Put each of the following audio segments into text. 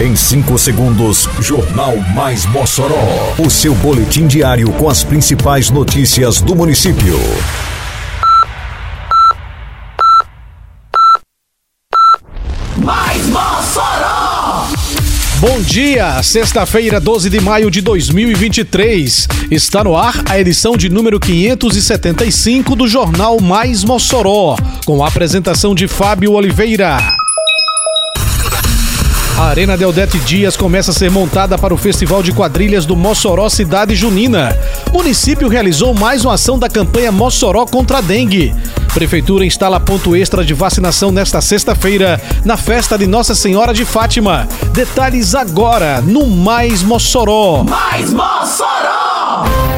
Em 5 segundos, Jornal Mais Mossoró. O seu boletim diário com as principais notícias do município. Mais Mossoró! Bom dia, sexta-feira, 12 de maio de 2023. Está no ar a edição de número 575 do Jornal Mais Mossoró, com a apresentação de Fábio Oliveira. A Arena Deodete Dias começa a ser montada para o Festival de Quadrilhas do Mossoró Cidade Junina. O município realizou mais uma ação da campanha Mossoró contra a dengue. Prefeitura instala ponto extra de vacinação nesta sexta-feira, na festa de Nossa Senhora de Fátima. Detalhes agora no Mais Mossoró. Mais Mossoró!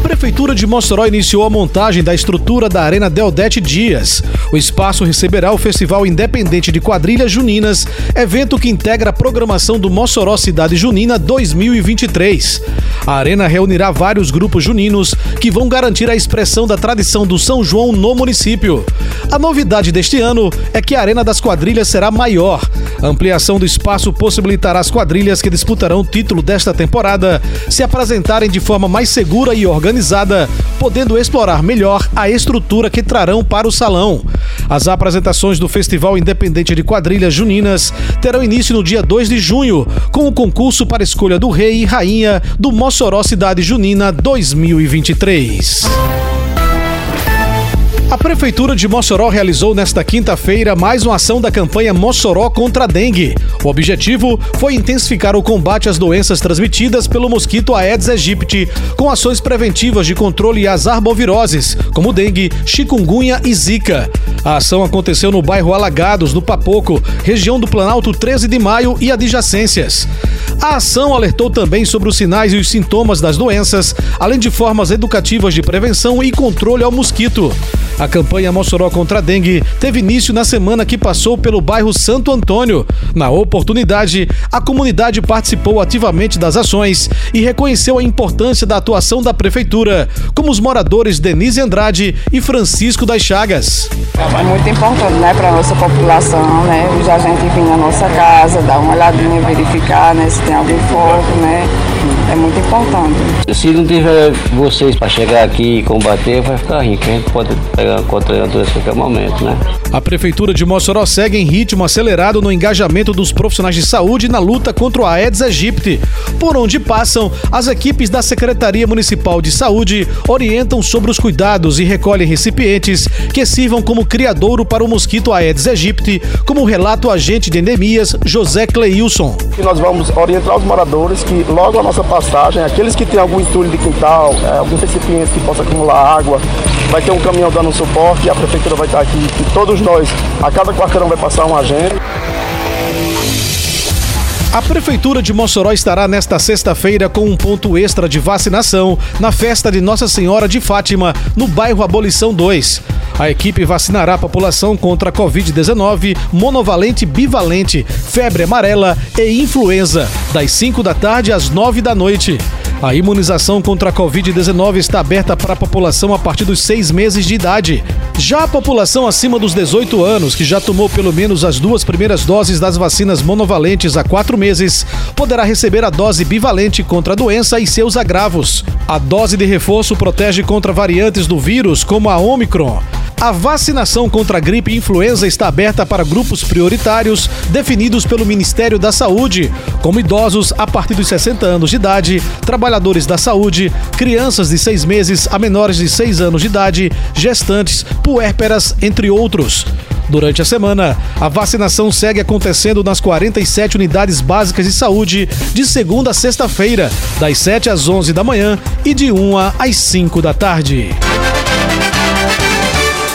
A Prefeitura de Mossoró iniciou a montagem da estrutura da Arena Deodete Dias. O espaço receberá o Festival Independente de Quadrilhas Juninas, evento que integra a programação do Mossoró Cidade Junina 2023. A arena reunirá vários grupos juninos que vão garantir a expressão da tradição do São João no município. A novidade deste ano é que a Arena das Quadrilhas será maior. A ampliação do espaço possibilitará as quadrilhas que disputarão o título desta temporada se apresentarem de forma mais segura e organizada, podendo explorar melhor a estrutura que trarão para o salão. As apresentações do Festival Independente de Quadrilhas Juninas terão início no dia 2 de junho, com o concurso para escolha do Rei e Rainha do Mossoró Cidade Junina 2023. A Prefeitura de Mossoró realizou nesta quinta-feira mais uma ação da campanha Mossoró contra a dengue. O objetivo foi intensificar o combate às doenças transmitidas pelo mosquito Aedes aegypti, com ações preventivas de controle às arboviroses, como dengue, chikungunya e zika. A ação aconteceu no bairro Alagados, no Papoco, região do Planalto 13 de Maio e adjacências. A ação alertou também sobre os sinais e os sintomas das doenças, além de formas educativas de prevenção e controle ao mosquito. A campanha Mossoró contra a dengue teve início na semana que passou pelo bairro Santo Antônio. Na oportunidade, a comunidade participou ativamente das ações e reconheceu a importância da atuação da prefeitura, como os moradores Denise Andrade e Francisco das Chagas. É muito importante, né, para nossa população, né, já a gente vir na nossa casa, dar uma olhadinha, verificar, né, se tem algum foco, né, é muito importante. Se não tiver vocês para chegar aqui e combater, vai ficar rico. A gente pode pegar contra a doença a qualquer momento, né? A Prefeitura de Mossoró segue em ritmo acelerado no engajamento dos profissionais de saúde na luta contra o Aedes aegypti. Por onde passam, as equipes da Secretaria Municipal de Saúde orientam sobre os cuidados e recolhem recipientes que sirvam como criadouro para o mosquito Aedes aegypti, como relata o agente de endemias José Cleilson. E nós vamos orientar os moradores que logo a nossa passagem, aqueles que têm algum entulho de quintal, é, algum recipiente que possa acumular água, vai ter um caminhão dando suporte e a prefeitura vai estar aqui e todos nós, a cada quarteirão vai passar um agente. A Prefeitura de Mossoró estará nesta sexta-feira com um ponto extra de vacinação na festa de Nossa Senhora de Fátima, no bairro Abolição 2. A equipe vacinará a população contra a Covid-19, monovalente, bivalente, febre amarela e influenza, das 5 da tarde às 9 da noite. A imunização contra a Covid-19 está aberta para a população a partir dos seis meses de idade. Já a população acima dos 18 anos, que já tomou pelo menos as duas primeiras doses das vacinas monovalentes há quatro meses, poderá receber a dose bivalente contra a doença e seus agravos. A dose de reforço protege contra variantes do vírus, como a Omicron. A vacinação contra a gripe e influenza está aberta para grupos prioritários definidos pelo Ministério da Saúde, como idosos a partir dos 60 anos de idade, trabalhadores da saúde, crianças de 6 meses a menores de 6 anos de idade, gestantes, puérperas, entre outros. Durante a semana, a vacinação segue acontecendo nas 47 unidades básicas de saúde, de segunda a sexta-feira, das 7 às 11 da manhã e de 1 às 5 da tarde.